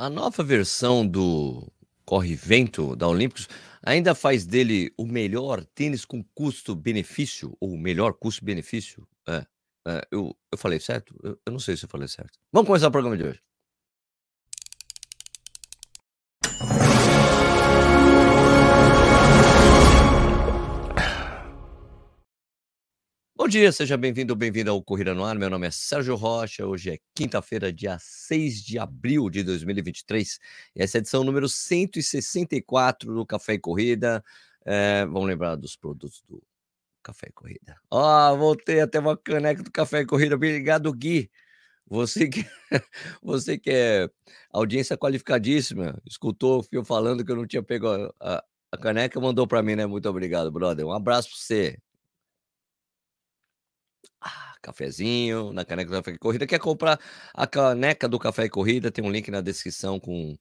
A nova versão do Corre Vento da Olímpicos ainda faz dele o melhor tênis com custo-benefício, ou o melhor custo-benefício. É, é, eu, eu falei certo? Eu, eu não sei se eu falei certo. Vamos começar o programa de hoje. Dia, seja bem-vindo ou bem-vinda ao Corrida no Ar. Meu nome é Sérgio Rocha. Hoje é quinta-feira, dia 6 de abril de 2023. E essa é a edição número 164 do Café e Corrida. É, vamos lembrar dos produtos do Café e Corrida. Ó, oh, voltei até uma caneca do Café e Corrida. Obrigado, Gui. Você que, você que é audiência qualificadíssima, escutou Fio falando que eu não tinha pego a, a, a caneca, mandou para mim, né? Muito obrigado, brother. Um abraço para você. Ah, cafezinho na caneca do Café e Corrida. Quer comprar a caneca do Café e Corrida? Tem um link na descrição com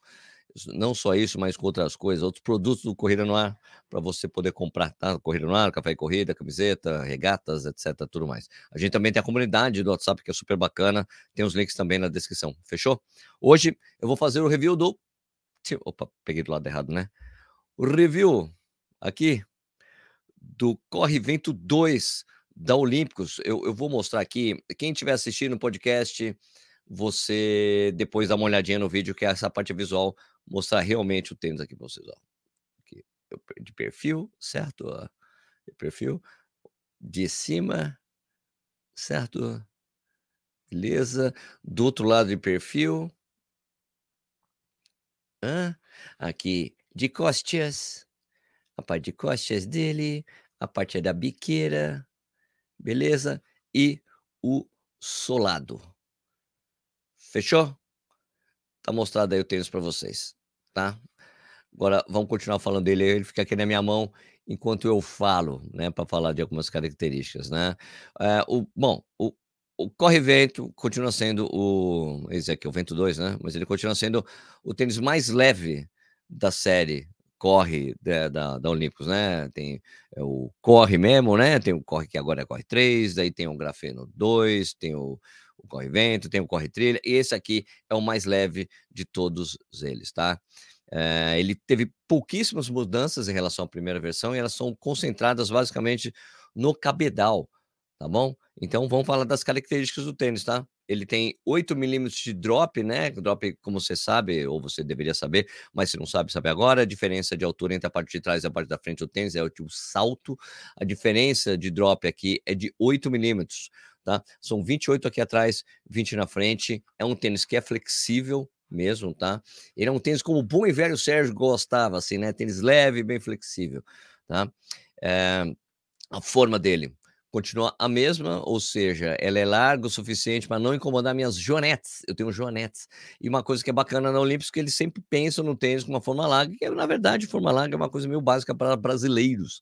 não só isso, mas com outras coisas, outros produtos do Corrida no Ar para você poder comprar, tá? Corrida no Ar, Café e Corrida, camiseta, regatas, etc, tudo mais. A gente também tem a comunidade do WhatsApp que é super bacana, tem os links também na descrição, fechou? Hoje eu vou fazer o review do Opa, peguei do lado errado, né? O review aqui do Corre Vento 2 da Olímpicos. Eu, eu vou mostrar aqui. Quem estiver assistindo o podcast, você depois dá uma olhadinha no vídeo, que é essa parte visual, mostrar realmente o tênis aqui para vocês. Ó. Aqui, de perfil, certo? De perfil. De cima, certo? Beleza. Do outro lado de perfil. Hã? Aqui de costas. A parte de costas dele. A parte da biqueira beleza? E o solado. Fechou? Tá mostrado aí o tênis para vocês, tá? Agora vamos continuar falando dele, ele fica aqui na minha mão enquanto eu falo, né, para falar de algumas características, né? É, o, bom, o, o corre-vento continua sendo o. Esse aqui é o Vento 2, né? Mas ele continua sendo o tênis mais leve da série corre da, da, da Olímpicos, né? Tem é, o corre mesmo, né? Tem o corre que agora é corre 3, daí tem o grafeno 2, tem o, o corre vento, tem o corre trilha, e esse aqui é o mais leve de todos eles, tá? É, ele teve pouquíssimas mudanças em relação à primeira versão e elas são concentradas basicamente no cabedal, tá bom? Então vamos falar das características do tênis, tá? Ele tem 8 milímetros de drop, né? Drop, como você sabe, ou você deveria saber, mas se não sabe, sabe agora. A diferença de altura entre a parte de trás e a parte da frente do tênis é o tipo salto. A diferença de drop aqui é de 8 milímetros, tá? São 28 aqui atrás, 20 na frente. É um tênis que é flexível, mesmo, tá? Ele é um tênis como o bom e velho Sérgio gostava, assim, né? Tênis leve, bem flexível, tá? É, a forma dele continua a mesma, ou seja, ela é larga o suficiente para não incomodar minhas joanetes. Eu tenho joanetes. E uma coisa que é bacana na Olímpicos é que eles sempre pensam no tênis com uma forma larga, que na verdade forma larga é uma coisa meio básica para brasileiros.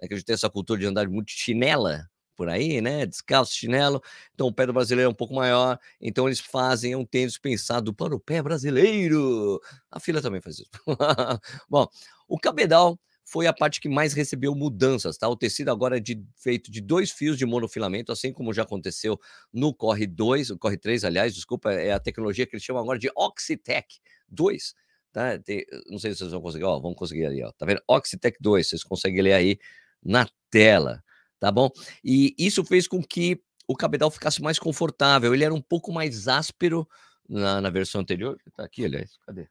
Né? Que a gente tem essa cultura de andar muito chinela por aí, né? Descalço, chinelo. Então o pé do brasileiro é um pouco maior. Então eles fazem é um tênis pensado para o pé brasileiro. A fila também faz isso. Bom, o cabedal foi a parte que mais recebeu mudanças, tá? O tecido agora é de, feito de dois fios de monofilamento, assim como já aconteceu no Corre 2, o Corre 3, aliás, desculpa, é a tecnologia que eles chamam agora de Oxitec 2, tá? Tem, não sei se vocês vão conseguir, ó, vão conseguir ali, ó, tá vendo? Oxitec 2, vocês conseguem ler aí na tela, tá bom? E isso fez com que o cabedal ficasse mais confortável, ele era um pouco mais áspero na, na versão anterior, tá aqui, aliás, cadê?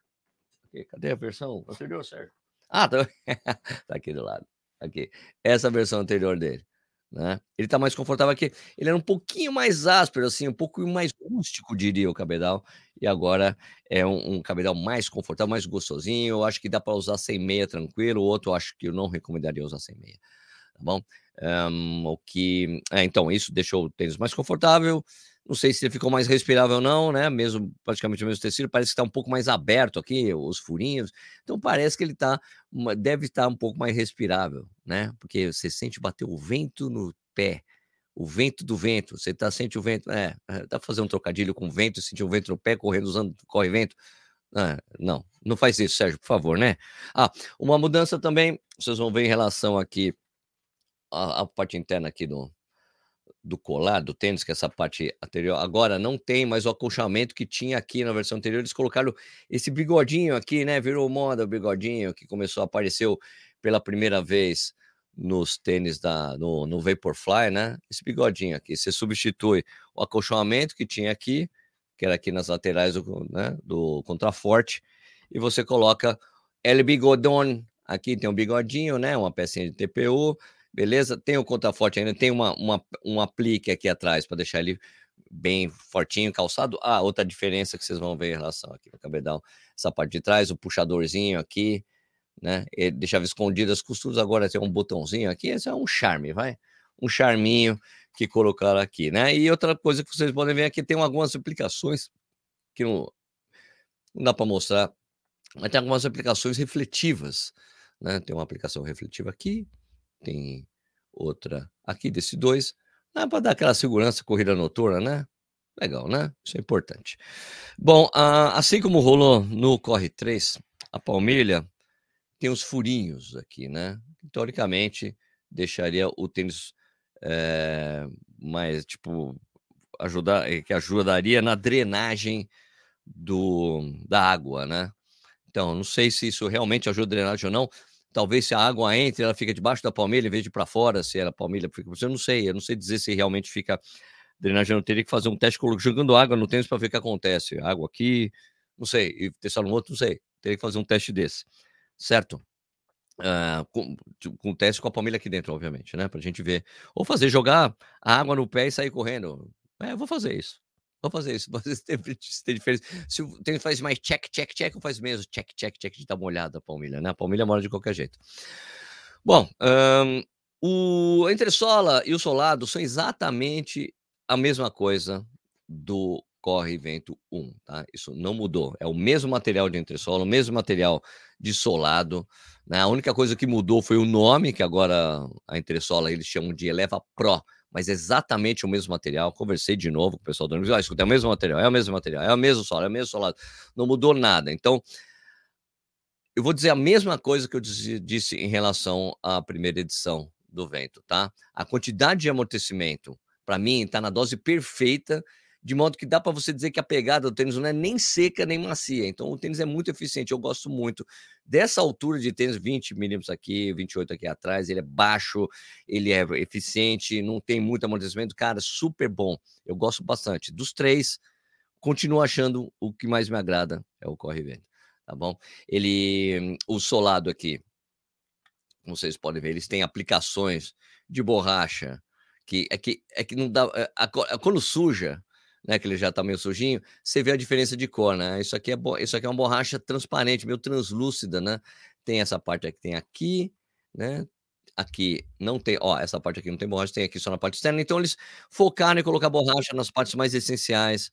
Cadê a versão anterior, certo? Ah, tá, tá aqui do lado. Aqui. Essa versão anterior dele. Né? Ele tá mais confortável aqui. Ele era um pouquinho mais áspero, assim, um pouco mais rústico, diria o cabedal. E agora é um, um cabedal mais confortável, mais gostosinho. Eu acho que dá para usar sem meia tranquilo. O outro eu acho que eu não recomendaria usar sem meia. Tá bom? Um, o que. É, então, isso deixou o tênis mais confortável. Não sei se ele ficou mais respirável ou não, né? Mesmo praticamente o mesmo tecido, parece que está um pouco mais aberto aqui, os furinhos. Então parece que ele tá, deve estar um pouco mais respirável, né? Porque você sente bater o vento no pé, o vento do vento. Você tá sente o vento, é, é dá para fazer um trocadilho com vento, sentir o vento no pé, correndo usando corre vento. Ah, não, não faz isso, Sérgio, por favor, né? Ah, uma mudança também, vocês vão ver em relação aqui a parte interna aqui do, do colar do tênis, que é essa parte anterior, agora não tem mais o acolchamento que tinha aqui na versão anterior. Eles colocaram esse bigodinho aqui, né? Virou moda o bigodinho que começou a aparecer pela primeira vez nos tênis da no, no Vaporfly, né? Esse bigodinho aqui, você substitui o acolchoamento que tinha aqui, que era aqui nas laterais do, né, do contraforte, e você coloca El Bigodon, aqui tem um bigodinho, né? Uma pecinha de TPU, beleza? Tem o contraforte ainda, tem uma, uma, um aplique aqui atrás para deixar ele bem fortinho, calçado. Ah, outra diferença que vocês vão ver em relação aqui no cabedal, essa parte de trás, o puxadorzinho aqui, né? Ele deixava escondido as costuras, agora tem um botãozinho aqui, esse é um charme, vai? Um charminho que colocaram aqui, né? E outra coisa que vocês podem ver aqui, tem algumas aplicações que não, não dá para mostrar, mas tem algumas aplicações refletivas, né? Tem uma aplicação refletiva aqui, tem outra aqui desse dois, para dar aquela segurança corrida noturna, né? Legal, né? Isso é importante. Bom, assim como rolou no Corre 3, a palmilha tem os furinhos aqui, né? Teoricamente, deixaria o tênis é, mais, tipo, ajudar, eh, que ajudaria na drenagem do, da água, né? Então, não sei se isso realmente ajuda a drenagem ou não. Talvez se a água entre, ela fica debaixo da palmilha em vez de para fora, se a palmilha fica. Eu não sei, eu não sei dizer se realmente fica drenagem. Eu teria que fazer um teste jogando água no tênis para ver o que acontece. Água aqui, não sei, e testar no outro, não sei. Teria que fazer um teste desse, certo? Uh, com, com teste com a palmilha aqui dentro, obviamente, né? Pra gente ver. Ou fazer jogar a água no pé e sair correndo. É, eu vou fazer isso. Vou fazer isso. Se tem, se tem diferença. Se o tênis faz mais check, check, check, ou faz mesmo check, check, check de dar molhada a palmilha, né? A palmilha mora de qualquer jeito. Bom, um, o entressola e o solado são exatamente a mesma coisa do Corre Vento 1, tá? Isso não mudou. É o mesmo material de entressola, o mesmo material de solado. Né? A única coisa que mudou foi o nome, que agora a entressola eles chamam de Eleva Pro mas é exatamente o mesmo material. Conversei de novo com o pessoal do ônibus. Ah, escuta, é o mesmo material, é o mesmo material, é o mesmo solo, é o mesmo solado. Não mudou nada. Então, eu vou dizer a mesma coisa que eu disse em relação à primeira edição do vento, tá? A quantidade de amortecimento, para mim, está na dose perfeita de modo que dá para você dizer que a pegada do tênis não é nem seca nem macia. Então o tênis é muito eficiente. Eu gosto muito dessa altura de tênis, 20 milímetros aqui, 28 aqui atrás. Ele é baixo, ele é eficiente, não tem muito amortecimento. Cara, super bom. Eu gosto bastante. Dos três, continuo achando o que mais me agrada é o Corre Vento. Tá bom? Ele, o solado aqui, como vocês podem ver, eles têm aplicações de borracha que é que é que não dá. É, quando suja, né, que ele já está meio sujinho, você vê a diferença de cor, né? Isso aqui é isso aqui é uma borracha transparente, meio translúcida, né? Tem essa parte que tem aqui, né? Aqui não tem, ó, essa parte aqui não tem borracha, tem aqui só na parte externa. Então eles focaram em colocar borracha nas partes mais essenciais,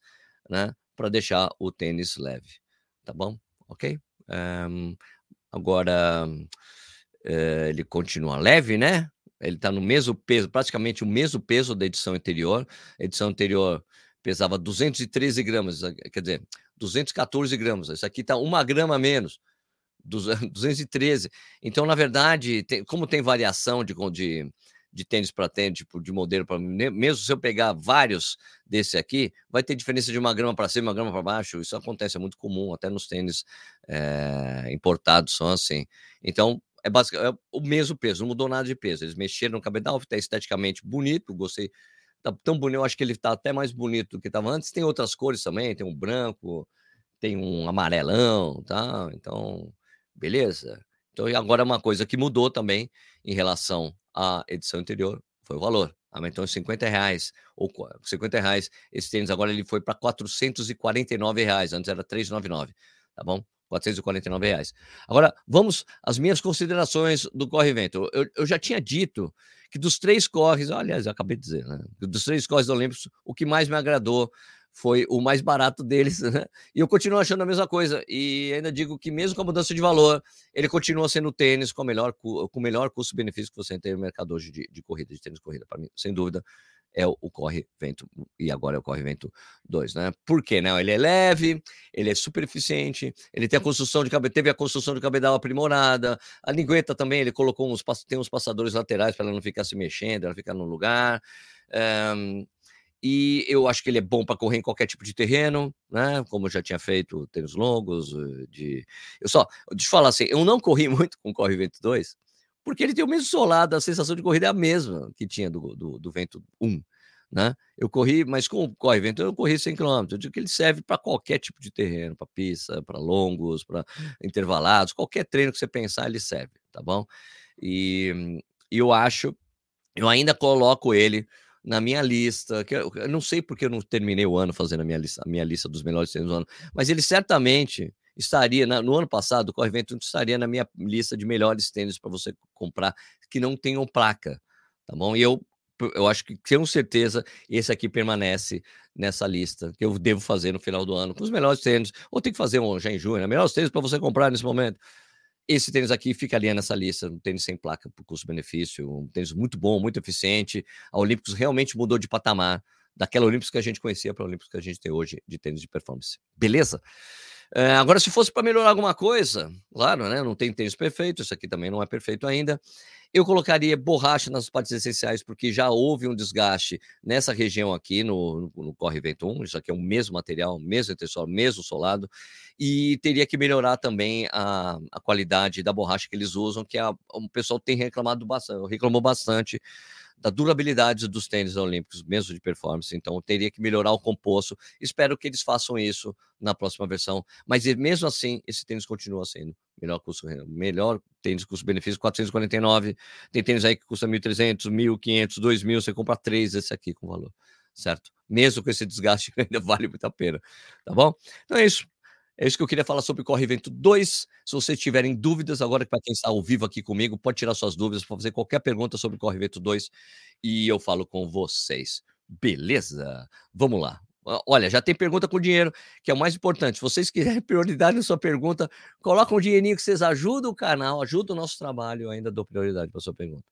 né, para deixar o tênis leve, tá bom? OK? Um, agora uh, ele continua leve, né? Ele está no mesmo peso, praticamente o mesmo peso da edição anterior. A edição anterior pesava 213 gramas, quer dizer, 214 gramas. Isso aqui está uma grama menos, 213. Então, na verdade, tem, como tem variação de, de, de tênis para tênis, tipo, de modelo para mesmo se eu pegar vários desse aqui, vai ter diferença de uma grama para cima, uma grama para baixo. Isso acontece, é muito comum, até nos tênis é, importados são assim. Então, é basicamente é o mesmo peso, não mudou nada de peso. Eles mexeram no cabedal, está esteticamente bonito, gostei tá tão bonito, eu acho que ele tá até mais bonito do que estava antes. Tem outras cores também, tem um branco, tem um amarelão, tá? Então, beleza. Então, agora uma coisa que mudou também em relação à edição anterior foi o valor. Aumentou em 50 reais, ou 50 reais. Esse tênis agora ele foi para 449 reais, antes era 399, tá bom? 449 reais. Agora, vamos às minhas considerações do Corre Vento. Eu, eu já tinha dito que dos três corres, aliás, eu acabei de dizer, né? Dos três corres olímpicos, o que mais me agradou foi o mais barato deles, né? E eu continuo achando a mesma coisa. E ainda digo que, mesmo com a mudança de valor, ele continua sendo tênis com o melhor, com o melhor custo-benefício que você tem no mercado hoje de, de corrida, de tênis corrida, para mim, sem dúvida é o, Corre Vento, e agora é o Corre Vento 2, né? Por quê? Né? Ele é leve, ele é super eficiente, ele tem a construção de cabedal, teve a construção de cabedal aprimorada, a lingueta também, ele colocou uns, tem uns passadores laterais para ela não ficar se mexendo, ela ficar no lugar. Um, e eu acho que ele é bom para correr em qualquer tipo de terreno, né? Como eu já tinha feito tênis longos, eh, de eu só, deixa eu falar assim, eu não corri muito com o Corre Vento 2, porque ele tem o mesmo solado, a sensação de corrida é a mesma que tinha do, do, do Vento 1, né? Eu corri, mas com o Corre Vento eu corri 100 km, eu digo que ele serve para qualquer tipo de terreno, para pista, para longos, para intervalados, qualquer treino que você pensar, ele serve, tá bom? E, e eu acho, eu ainda coloco ele na minha lista, que eu, eu, não sei porque eu não terminei o ano fazendo a minha lista, a minha lista dos melhores tênis do ano, mas ele certamente estaria, na, no ano passado, o Corre estaria na minha lista de melhores tênis para você comprar que não tenham placa, tá bom? E eu, eu acho que, com certeza, esse aqui permanece nessa lista que eu devo fazer no final do ano, com os melhores tênis, ou tem que fazer um já em junho, né? melhores tênis para você comprar nesse momento. Esse tênis aqui ficaria nessa lista, um tênis sem placa por custo-benefício, um tênis muito bom, muito eficiente. A Olímpicos realmente mudou de patamar daquela Olímpicos que a gente conhecia para a Olímpicos que a gente tem hoje de tênis de performance. Beleza? É, agora, se fosse para melhorar alguma coisa, claro, né? Não tem tênis perfeito, isso aqui também não é perfeito ainda. Eu colocaria borracha nas partes essenciais, porque já houve um desgaste nessa região aqui no, no, no Corre Vento 1. Isso aqui é o mesmo material, mesmo entresol, mesmo solado. E teria que melhorar também a, a qualidade da borracha que eles usam, que a, o pessoal tem reclamado bastante, reclamou bastante da durabilidade dos tênis olímpicos, mesmo de performance. Então, teria que melhorar o composto. Espero que eles façam isso na próxima versão. Mas mesmo assim, esse tênis continua sendo melhor custo, melhor tênis custo-benefício 449. Tem tênis aí que custa 1.300, 1.500, 2.000. Você compra três esse aqui com valor, certo? Mesmo com esse desgaste, ainda vale muito a pena, tá bom? Então é isso. É isso que eu queria falar sobre Corre Vento 2. Se vocês tiverem dúvidas, agora para quem está ao vivo aqui comigo, pode tirar suas dúvidas, para fazer qualquer pergunta sobre Corre Vento 2 e eu falo com vocês. Beleza? Vamos lá. Olha, já tem pergunta com dinheiro, que é o mais importante. Se vocês quiserem prioridade na sua pergunta, coloca um dinheirinho que vocês ajudam o canal, ajudam o nosso trabalho, eu ainda dou prioridade para sua pergunta.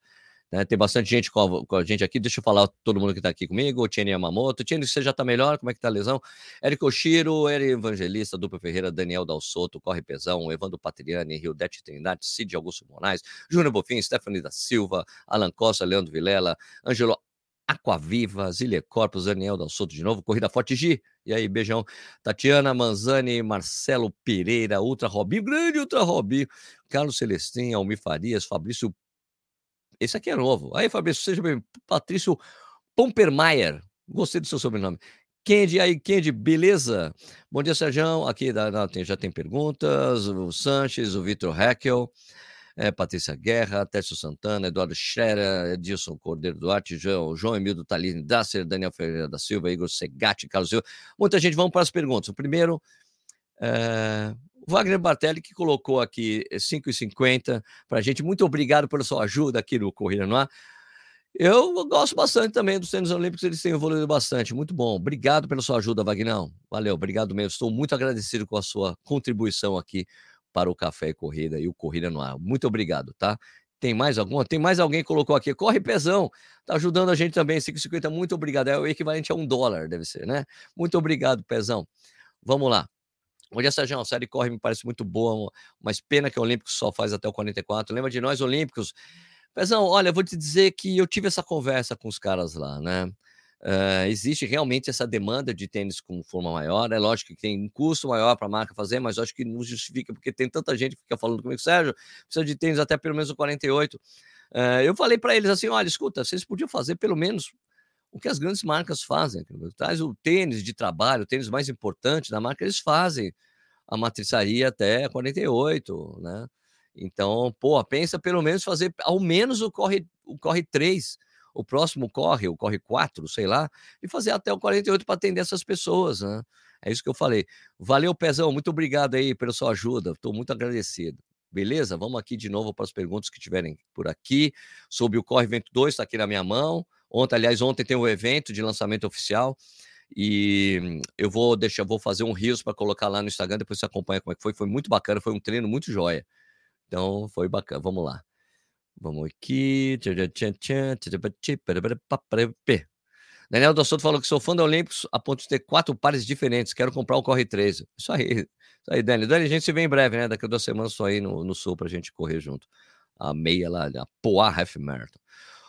Né? Tem bastante gente com a, com a, gente aqui. Deixa eu falar todo mundo que está aqui comigo. O Tiene Yamamoto. Tiene, você já está melhor? Como é que está a lesão? Érico Oshiro, Eri Evangelista, Dupla Ferreira, Daniel Dalsoto, Corre Pesão, Evandro Patriani, Dete Trindade, Cid Augusto Moraes, Júnior Bofim, Stephanie da Silva, Alan Costa, Leandro Vilela, Angelo Aquaviva, Zília Corpus, Daniel Dalsoto de novo, Corrida Forte G. E aí, beijão. Tatiana Manzani, Marcelo Pereira, Ultra Robinho, grande Ultra Robinho, Carlos Celestin, Almir Farias, Fabrício esse aqui é novo. Aí, Fabrício, seja bem. Patrício Pompermaier. Gostei do seu sobrenome. Kendi, aí, Kendi, beleza? Bom dia, Sérgio. Aqui da, da, tem, já tem perguntas. O Sanches, o Vitor Heckel, é, Patrícia Guerra, Técio Santana, Eduardo Scherer, Edilson Cordeiro Duarte, João, João Emildo Talini Dasser, Daniel Ferreira da Silva, Igor Segatti, Carlos Silva. Muita gente, vamos para as perguntas. O primeiro, é, Wagner Bartelli, que colocou aqui 5,50 eh, para a gente. Muito obrigado pela sua ajuda aqui no Corrida no Ar. Eu gosto bastante também dos tênis olímpicos, eles têm evoluído bastante. Muito bom. Obrigado pela sua ajuda, Vagnão. Valeu, obrigado mesmo. Estou muito agradecido com a sua contribuição aqui para o Café e Corrida e o Corrida no Ar. Muito obrigado, tá? Tem mais alguma? Tem mais alguém que colocou aqui. Corre Pezão, tá ajudando a gente também. 5,50, muito obrigado. É o equivalente a um dólar, deve ser, né? Muito obrigado, Pezão. Vamos lá. Onde essa a série corre me parece muito boa, mas pena que o Olímpico só faz até o 44. Lembra de nós, Olímpicos? Pezão, olha, vou te dizer que eu tive essa conversa com os caras lá, né? Uh, existe realmente essa demanda de tênis com forma maior. É lógico que tem um custo maior para a marca fazer, mas acho que não justifica, porque tem tanta gente que fica falando comigo, Sérgio, precisa de tênis até pelo menos o 48. Uh, eu falei para eles assim: olha, escuta, vocês podiam fazer pelo menos o que as grandes marcas fazem. Traz o tênis de trabalho, o tênis mais importante da marca, eles fazem a matriçaria até 48, né? Então, pô, pensa pelo menos fazer ao menos o corre, o corre 3, o próximo corre, o corre 4, sei lá, e fazer até o 48 para atender essas pessoas, né? É isso que eu falei. Valeu, Pezão, muito obrigado aí pela sua ajuda, estou muito agradecido. Beleza? Vamos aqui de novo para as perguntas que tiverem por aqui. Sobre o Corre Vento 2, está aqui na minha mão. Ontem, aliás, ontem tem um evento de lançamento oficial. E eu vou deixar, vou fazer um rios para colocar lá no Instagram, depois você acompanha como é que foi. Foi muito bacana, foi um treino muito joia. Então, foi bacana. Vamos lá. Vamos aqui. Daniel do falou que sou fã da Olímpicos a ponto de ter quatro pares diferentes. Quero comprar o Corre 13. Isso aí. Isso aí, Dani. Dani, a gente se vê em breve, né? Daqui a duas semanas estou aí no, no sul para a gente correr junto. A meia lá, a Poá Half Marathon.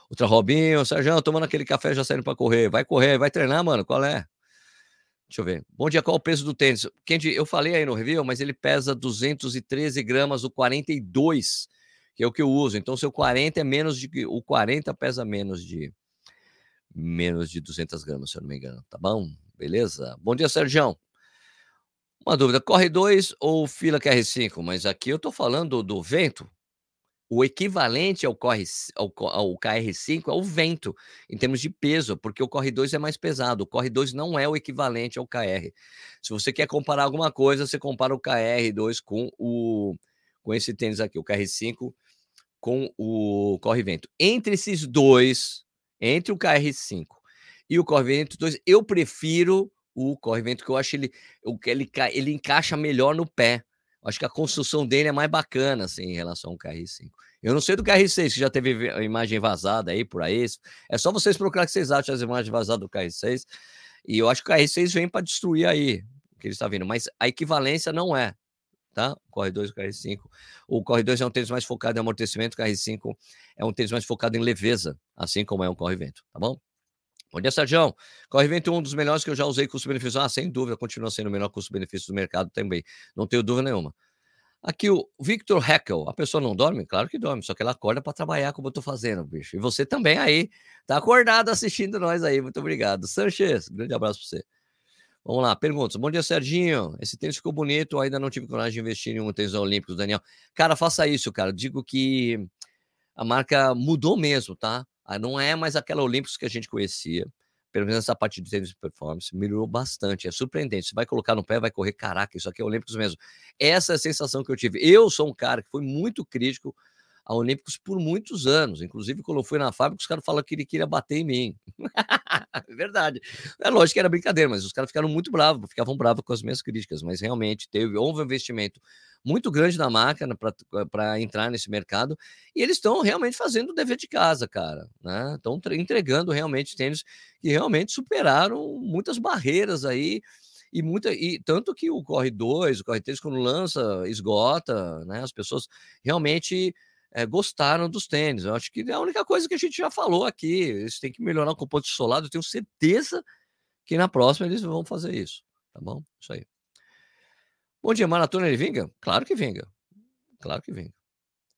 Ultra Robinho, Sérgio, tomando aquele café já saindo para correr. Vai correr, vai treinar, mano. Qual é? Deixa eu ver. Bom dia, qual o peso do tênis? Kendi, eu falei aí no review, mas ele pesa 213 gramas, o 42, que é o que eu uso. Então, seu 40 é menos de. O 40 pesa menos de. Menos de 200 gramas, se eu não me engano. Tá bom? Beleza? Bom dia, Sérgio. Uma dúvida: corre 2 ou fila QR5? Mas aqui eu tô falando do, do vento. O equivalente ao, corre, ao, ao KR5 é o vento, em termos de peso, porque o Corre 2 é mais pesado. O Corre 2 não é o equivalente ao KR. Se você quer comparar alguma coisa, você compara o KR2 com, o, com esse tênis aqui, o KR5 com o Corre Vento. Entre esses dois, entre o KR5 e o Corre Vento 2, eu prefiro o Corre Vento, que eu acho ele, ele, ele encaixa melhor no pé. Acho que a construção dele é mais bacana, assim, em relação ao KR5. Eu não sei do KR6, que já teve imagem vazada aí por aí. É só vocês procurar que vocês acham as imagens vazadas do KR6. E eu acho que o KR6 vem para destruir aí o que ele está vindo. Mas a equivalência não é, tá? O Corre 2 e o KR5. O Corre 2 é um tênis mais focado em amortecimento, o KR5 é um tênis mais focado em leveza, assim como é um Corre Vento, tá bom? Bom dia, Sérgio. Corre Vento é um dos melhores que eu já usei custo-benefício. Ah, sem dúvida, continua sendo o melhor custo-benefício do mercado também. Não tenho dúvida nenhuma. Aqui o Victor Heckel, a pessoa não dorme? Claro que dorme, só que ela acorda para trabalhar como eu estou fazendo, bicho. E você também aí, tá acordado assistindo nós aí, muito obrigado. Sanchez, grande abraço para você. Vamos lá, perguntas. Bom dia, Serginho. Esse tênis ficou bonito, ainda não tive coragem de investir em um tênis olímpico, Daniel. Cara, faça isso, cara. Digo que a marca mudou mesmo, tá? Ah, não é mais aquela Olímpicos que a gente conhecia. Pelo menos essa parte de tênis de performance melhorou bastante. É surpreendente. Você vai colocar no pé, vai correr, caraca, isso aqui é Olímpicos mesmo. Essa é a sensação que eu tive. Eu sou um cara que foi muito crítico a Olímpicos por muitos anos. Inclusive, quando eu fui na fábrica, os caras falaram que ele queria bater em mim. é verdade. É lógico que era brincadeira, mas os caras ficaram muito bravos, ficavam bravos com as minhas críticas. Mas realmente teve, houve um investimento muito grande da marca né, para entrar nesse mercado. E eles estão realmente fazendo o dever de casa, cara. Estão né? entregando realmente tênis que realmente superaram muitas barreiras aí. E, muita, e tanto que o Corre 2, o Corre 3, quando lança, esgota, né? As pessoas realmente é, gostaram dos tênis. Eu acho que é a única coisa que a gente já falou aqui. Eles têm que melhorar o composto solado. Eu tenho certeza que na próxima eles vão fazer isso. Tá bom? Isso aí. Bom dia, maratona ele vinga? Claro que vinga. Claro que vinga.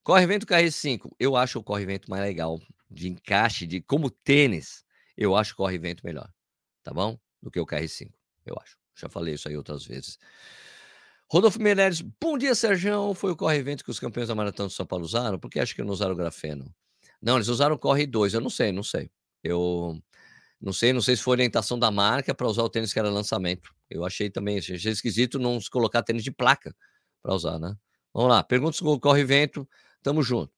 Corre vento KR5. Eu acho o corre vento mais legal de encaixe, de como tênis. Eu acho o corre vento melhor. Tá bom? Do que o KR5. Eu acho. Já falei isso aí outras vezes. Rodolfo Meireles, bom dia, Sérgio. Foi o corre vento que os campeões da Maratona de São Paulo usaram? Por que acho que não usaram o grafeno? Não, eles usaram o corre 2. Eu não sei, não sei. Eu não sei, não sei se foi orientação da marca para usar o tênis que era lançamento. Eu achei também, achei esquisito não se colocar tênis de placa para usar, né? Vamos lá, perguntas com o Corre Vento, tamo junto.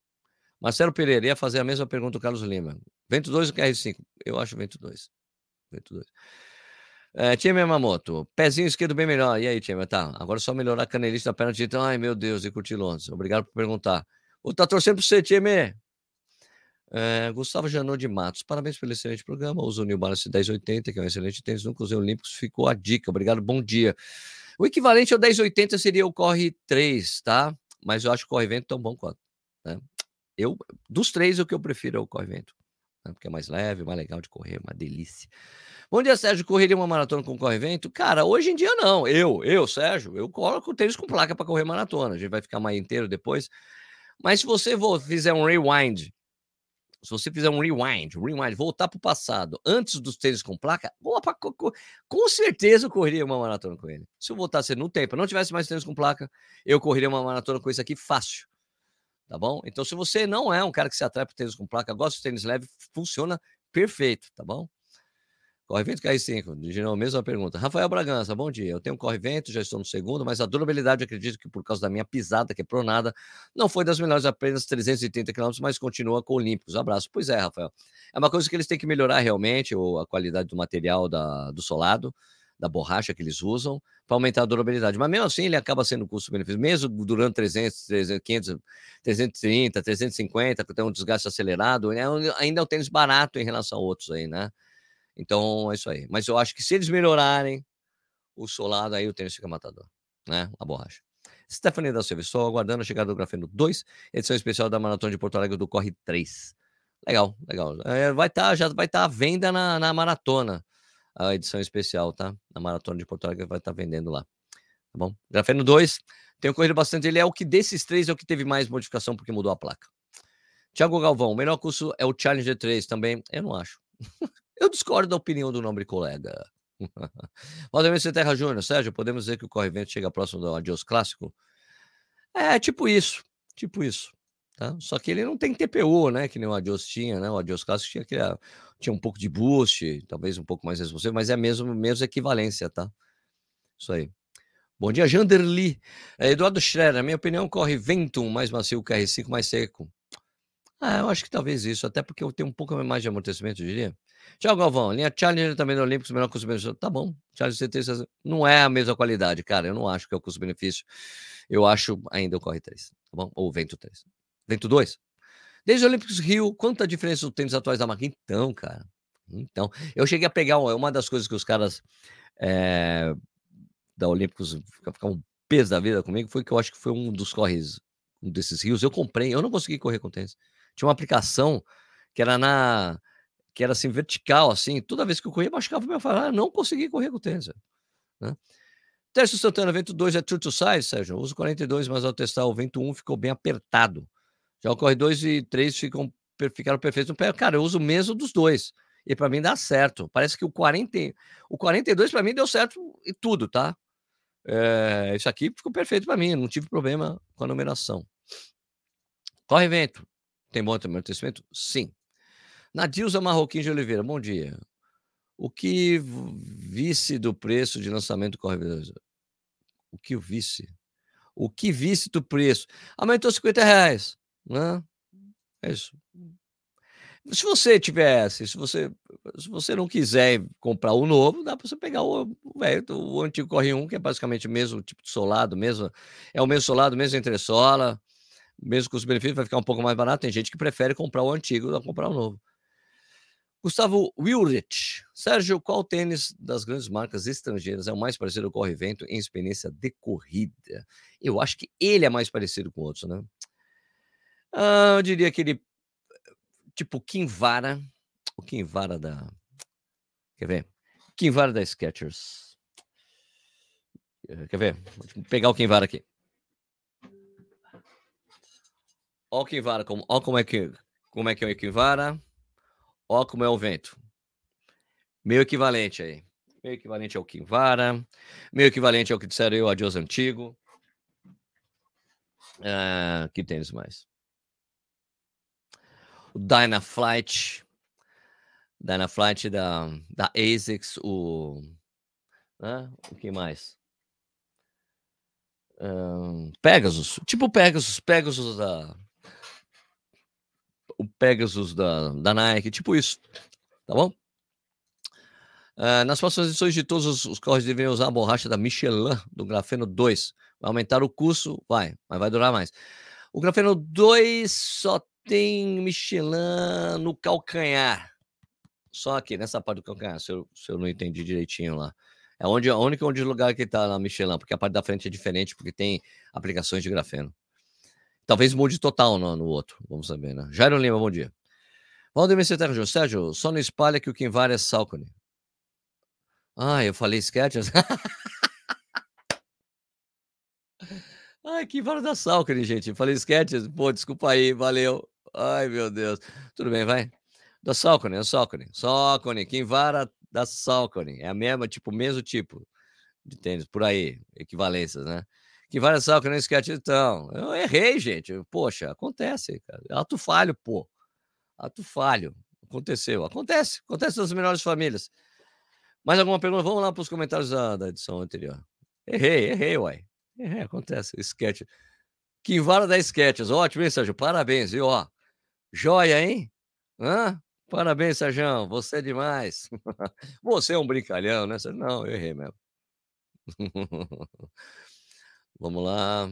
Marcelo Pereira ia fazer a mesma pergunta do Carlos Lima. Vento 2 ou KR5? Eu acho Vento 2. Vento 2. É, Tia Yamamoto, pezinho esquerdo bem melhor. E aí, Tia? Tá, agora é só melhorar a canelista da perna direita. Ai, meu Deus, e curtir Londres. Obrigado por perguntar. Estar tá torcendo para você, Tia é, Gustavo Janot de Matos, parabéns pelo excelente programa. Uso o New Balance 1080, que é um excelente tênis, nunca usei Olímpicos, ficou a dica. Obrigado, bom dia. O equivalente ao 1080 seria o Corre 3, tá? Mas eu acho o Corre Vento tão bom quanto. Né? Eu, dos três, o que eu prefiro é o Corre Vento, né? porque é mais leve, mais legal de correr, uma delícia. Bom dia, Sérgio. Correria uma maratona com Corre Vento? Cara, hoje em dia não. Eu, eu, Sérgio, eu coloco tênis com placa para correr maratona. A gente vai ficar mais inteiro depois. Mas se você for, fizer um rewind se você fizer um rewind, rewind, voltar para o passado, antes dos tênis com placa, opa, com certeza eu correria uma maratona com ele. Se eu voltasse no tempo, não tivesse mais tênis com placa, eu correria uma maratona com isso aqui fácil. Tá bom? Então, se você não é um cara que se atrai por tênis com placa, gosta de tênis leve, funciona perfeito, tá bom? Corre-vento KR5, de novo, mesma pergunta. Rafael Bragança, bom dia. Eu tenho um corre-vento, já estou no segundo, mas a durabilidade, acredito que por causa da minha pisada, que é pronada, não foi das melhores, apenas 330 km, mas continua com Olímpicos. Abraço. Pois é, Rafael. É uma coisa que eles têm que melhorar realmente, ou a qualidade do material da, do solado, da borracha que eles usam, para aumentar a durabilidade. Mas mesmo assim, ele acaba sendo custo-benefício, mesmo durando 300, 300, 500, 330, 350, que tem um desgaste acelerado, é ainda é um tênis barato em relação a outros aí, né? Então é isso aí. Mas eu acho que se eles melhorarem o solado, aí o tênis fica matador, né? A borracha. Stephanie da Silva, estou aguardando a chegada do Grafeno 2, edição especial da Maratona de Porto Alegre do Corre 3. Legal, legal. É, vai estar, tá, já vai estar tá à venda na, na maratona, a edição especial, tá? Na maratona de Porto Alegre vai estar tá vendendo lá. Tá bom? Grafeno 2, tenho corrido bastante. Ele é o que desses três é o que teve mais modificação porque mudou a placa. Tiago Galvão, o melhor curso é o Challenger 3 também. Eu não acho. Eu discordo da opinião do nobre colega. Valdemir Terra Júnior, Sérgio, podemos dizer que o Corre-Vento chega próximo do Adios Clássico? É, tipo isso. Tipo isso. Tá? Só que ele não tem TPU, né? Que nem o Adios tinha, né? O Adios Clássico tinha, que, tinha um pouco de boost, talvez um pouco mais responsivo, mas é a mesma, mesma equivalência, tá? Isso aí. Bom dia, Janderli. É, Eduardo Schrer, na minha opinião, corre Ventum mais macio que R5 mais seco. Ah, eu acho que talvez isso, até porque eu tenho um pouco mais de amortecimento, eu diria. Tchau, Galvão. Linha Challenger também no Olímpicos, melhor custo-benefício. Tá bom. Challenger CT não é a mesma qualidade, cara. Eu não acho que é o custo-benefício. Eu acho ainda o Corre 3, tá bom? Ou o Vento 3. Vento 2. Desde o Olímpicos Rio, quanta diferença os tênis atuais da marca? Então, cara. Então, eu cheguei a pegar uma das coisas que os caras é, da Olímpicos ficavam um peso da vida comigo, foi que eu acho que foi um dos corres, um desses rios. Eu comprei, eu não consegui correr com tênis. Tinha uma aplicação que era na que era assim, vertical, assim, toda vez que eu corria, machucava o meu falar, não consegui correr com tênis. Né? Teste Santana, vento 2 é true to size, Sérgio. Uso 42, mas ao testar o vento 1 ficou bem apertado. Já o corre 2 e 3 ficam, ficaram perfeitos no pé. Cara, eu uso o mesmo dos dois. E para mim dá certo. Parece que o 40, o 42 para mim deu certo e tudo, tá? É, isso aqui ficou perfeito para mim, não tive problema com a numeração. Corre vento. Tem bom amortecimento? Sim. Nadilza Marroquim de Oliveira, bom dia. O que visse do preço de lançamento do Corre O que visse? O que visse do preço? Aumentou 50 reais, né? É isso. Se você tivesse, se você, se você não quiser comprar o novo, dá para você pegar o, o, o antigo Corre 1, que é basicamente o mesmo tipo de solado, mesmo, é o mesmo solado, mesmo entressola, mesmo com os benefícios, vai ficar um pouco mais barato. Tem gente que prefere comprar o antigo do que comprar o novo. Gustavo Wilrich. Sérgio, qual tênis das grandes marcas estrangeiras é o mais parecido com o Corre-Vento em experiência de corrida? Eu acho que ele é mais parecido com outros, né? Ah, eu diria que ele. Tipo, Kinvara. O Kinvara da. Quer ver? Kinvara da Skechers. Quer ver? Vou pegar o Kinvara aqui. Ó o Kinvara, como, ó como é que, como é que é o Kinvara. Ó como é o vento. Meio equivalente aí. Meio equivalente ao Kinvara. Meio equivalente ao que disseram eu, Adios Antigo. Ah, que tênis mais? O Dynaflight. Dynaflight da, da ASICS. O, né? o que mais? Um, Pegasus. Tipo Pegasus. Pegasus da o Pegasus da, da Nike, tipo isso, tá bom? Uh, nas próximas edições de todos os, os carros deveriam usar a borracha da Michelin do grafeno 2. Vai aumentar o custo? Vai, mas vai durar mais. O grafeno 2 só tem Michelin no calcanhar. Só aqui, nessa parte do calcanhar, se eu, se eu não entendi direitinho lá. É onde, a única onde lugar que está na Michelin, porque a parte da frente é diferente, porque tem aplicações de grafeno. Talvez mude total no, no outro. Vamos saber, né? Jairo Lima, bom dia. Valdemir Ceterjo, Sérgio, só não espalha que o quem vale é Salcone. Ah, eu falei sketches. Ai, que vara da Salcone, gente. Falei sketches. Pô, desculpa aí, valeu. Ai, meu Deus. Tudo bem, vai. Da Salcone, é Salcone. Salcone, quem vara da Salcone. É a mesma, tipo, mesmo tipo de tênis, por aí, equivalências, né? que várias sal que não esquece. Então, eu errei, gente. Poxa, acontece, cara. Ato falho, pô. Ato falho. Aconteceu. Acontece. Acontece nas melhores famílias. Mais alguma pergunta? Vamos lá para os comentários da, da, edição anterior. Errei, errei, uai. Errei, acontece. Sketch. Que vara da sketches. Ótimo, hein, Sérgio? Parabéns, viu? Ó, joia, hein? Hã? Parabéns, Sérgio. Você é demais. Você é um brincalhão, né? Não, eu errei mesmo. Vamos lá.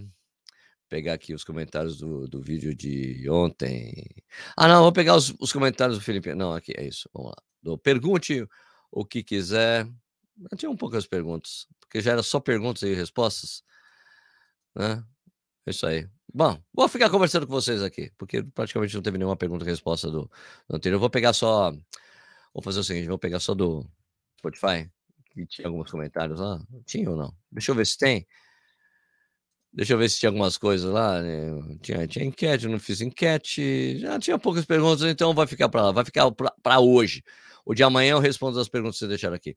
Pegar aqui os comentários do, do vídeo de ontem. Ah, não, vou pegar os, os comentários do Felipe. Não, aqui é isso. Vamos lá. Do, pergunte o que quiser. Eu tinha um poucas perguntas, porque já era só perguntas e respostas. Né? É isso aí. Bom, vou ficar conversando com vocês aqui, porque praticamente não teve nenhuma pergunta e resposta do do anterior. Eu vou pegar só vou fazer o seguinte, vou pegar só do Spotify, que tinha alguns comentários lá. Tinha ou não? Deixa eu ver se tem. Deixa eu ver se tinha algumas coisas lá, né, tinha tinha enquete, não fiz enquete, já tinha poucas perguntas, então vai ficar para lá, vai ficar para hoje. O de amanhã eu respondo as perguntas que vocês deixaram aqui.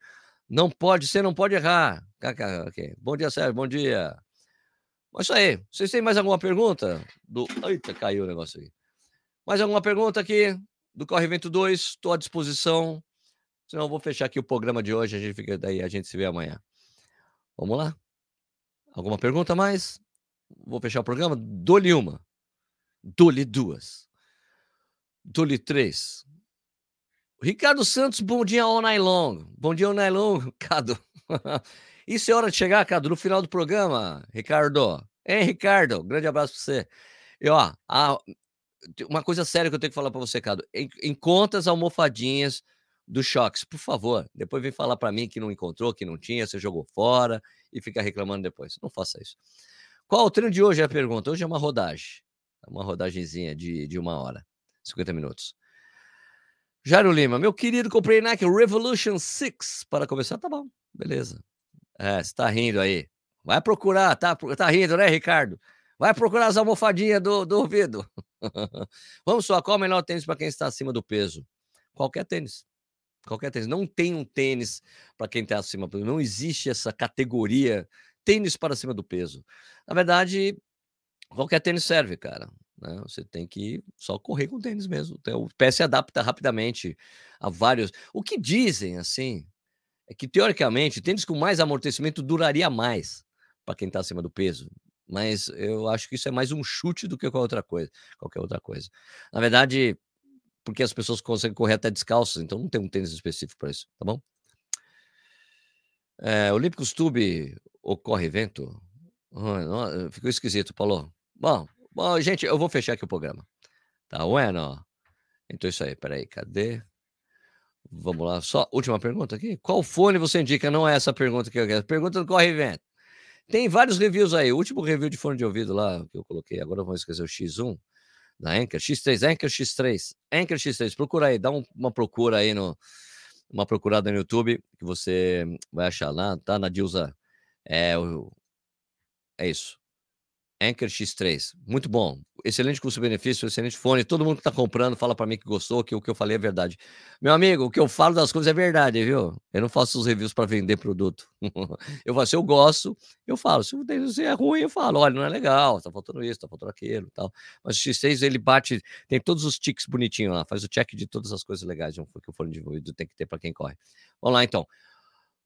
Não pode, você não pode errar. KK, Bom dia, Sérgio, bom dia. É isso aí. Vocês têm mais alguma pergunta? Do... Eita, caiu o negócio aí. Mais alguma pergunta aqui do Corre Vento 2? Estou à disposição. Senão eu vou fechar aqui o programa de hoje. A gente fica daí, a gente se vê amanhã. Vamos lá? Alguma pergunta mais? Vou fechar o programa. Dou-lhe uma. Dou-lhe duas. Dou-lhe três. Ricardo Santos, bom dia all night long. Bom dia all night long, Cado. Isso é hora de chegar, Cado, no final do programa, Ricardo. Hein, Ricardo? Grande abraço para você. E ó, a, uma coisa séria que eu tenho que falar para você, Cado. Encontra as almofadinhas do Choques, por favor. Depois vem falar para mim que não encontrou, que não tinha, você jogou fora e fica reclamando depois. Não faça isso. Qual o treino de hoje? É a pergunta. Hoje é uma rodagem. Uma rodagemzinha de, de uma hora, 50 minutos. Jairo Lima, meu querido, comprei Nike Revolution 6 para começar. Tá bom, beleza. É, você tá rindo aí. Vai procurar, tá, tá rindo, né, Ricardo? Vai procurar as almofadinhas do, do ouvido. Vamos só, qual o melhor tênis para quem está acima do peso? Qualquer tênis. Qualquer tênis. Não tem um tênis para quem está acima do peso. Não existe essa categoria tênis para cima do peso. Na verdade, qualquer tênis serve, cara. Né? Você tem que só correr com tênis mesmo. Então, o pé se adapta rapidamente a vários. O que dizem, assim, é que teoricamente tênis com mais amortecimento duraria mais para quem está acima do peso. Mas eu acho que isso é mais um chute do que qualquer outra coisa. Qualquer outra coisa. Na verdade, porque as pessoas conseguem correr até descalças, então não tem um tênis específico para isso, tá bom? É, Olímpicos Tube ocorre evento? ficou esquisito, Paulo. Bom, Bom, gente, eu vou fechar aqui o programa. Tá bueno? Então é isso aí, peraí, cadê? Vamos lá, só última pergunta aqui. Qual fone você indica? Não é essa pergunta que eu quero. Pergunta do Corre Evento. Tem vários reviews aí. O último review de fone de ouvido lá que eu coloquei, agora vamos esquecer o X1 da Anchor, X3, Anchor X3, Anchor X3. Procura aí, dá um, uma procura aí no uma procurada no YouTube que você vai achar lá, tá? Na Dilza. É, é isso. Anchor X3, muito bom. Excelente custo-benefício, excelente fone. Todo mundo que está comprando fala para mim que gostou, que o que eu falei é verdade. Meu amigo, o que eu falo das coisas é verdade, viu? Eu não faço os reviews para vender produto. eu falo, eu gosto, eu falo. Se é ruim, eu falo, olha, não é legal, tá faltando isso, tá faltando aquilo tal. Mas o X6, ele bate, tem todos os tics bonitinhos lá, faz o check de todas as coisas legais que o fone de ouvido tem que ter para quem corre. Vamos lá, então.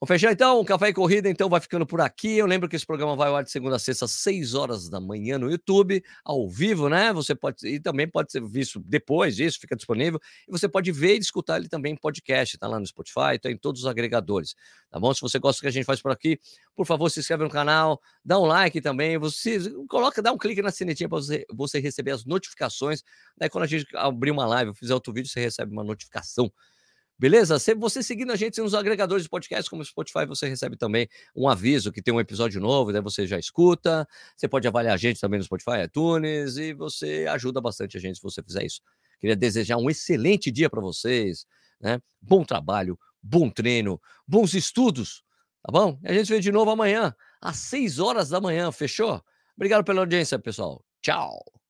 Vamos fechar então, o Café e Corrida então vai ficando por aqui. Eu lembro que esse programa vai ao ar de segunda a sexta, às 6 horas da manhã no YouTube, ao vivo, né? Você pode e também pode ser visto depois disso, fica disponível. E você pode ver e escutar ele também em podcast, tá lá no Spotify, tá em todos os agregadores, tá bom? Se você gosta do que a gente faz por aqui, por favor, se inscreve no canal, dá um like também, você coloca, dá um clique na sinetinha para você, você receber as notificações. Daí quando a gente abrir uma live, fizer outro vídeo, você recebe uma notificação Beleza? Se você seguindo a gente nos agregadores de podcast, como Spotify, você recebe também um aviso que tem um episódio novo, daí você já escuta. Você pode avaliar a gente também no Spotify, iTunes, e você ajuda bastante a gente se você fizer isso. Queria desejar um excelente dia para vocês, né? Bom trabalho, bom treino, bons estudos, tá bom? E a gente se vê de novo amanhã, às 6 horas da manhã, fechou? Obrigado pela audiência, pessoal. Tchau!